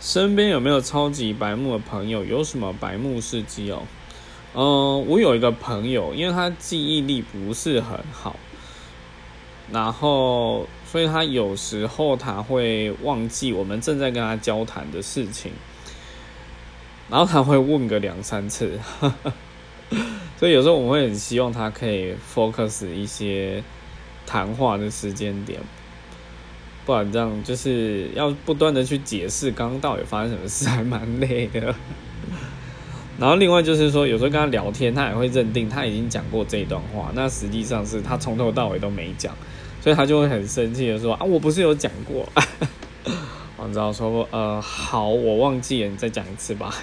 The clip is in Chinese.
身边有没有超级白目的朋友？有什么白目事迹哦？嗯，我有一个朋友，因为他记忆力不是很好，然后所以他有时候他会忘记我们正在跟他交谈的事情，然后他会问个两三次，所以有时候我会很希望他可以 focus 一些谈话的时间点。不然这样就是要不断的去解释刚刚到底发生什么事，还蛮累的。然后另外就是说，有时候跟他聊天，他也会认定他已经讲过这一段话，那实际上是他从头到尾都没讲，所以他就会很生气的说：“啊，我不是有讲过。”我知道说：“呃，好，我忘记了，你再讲一次吧。”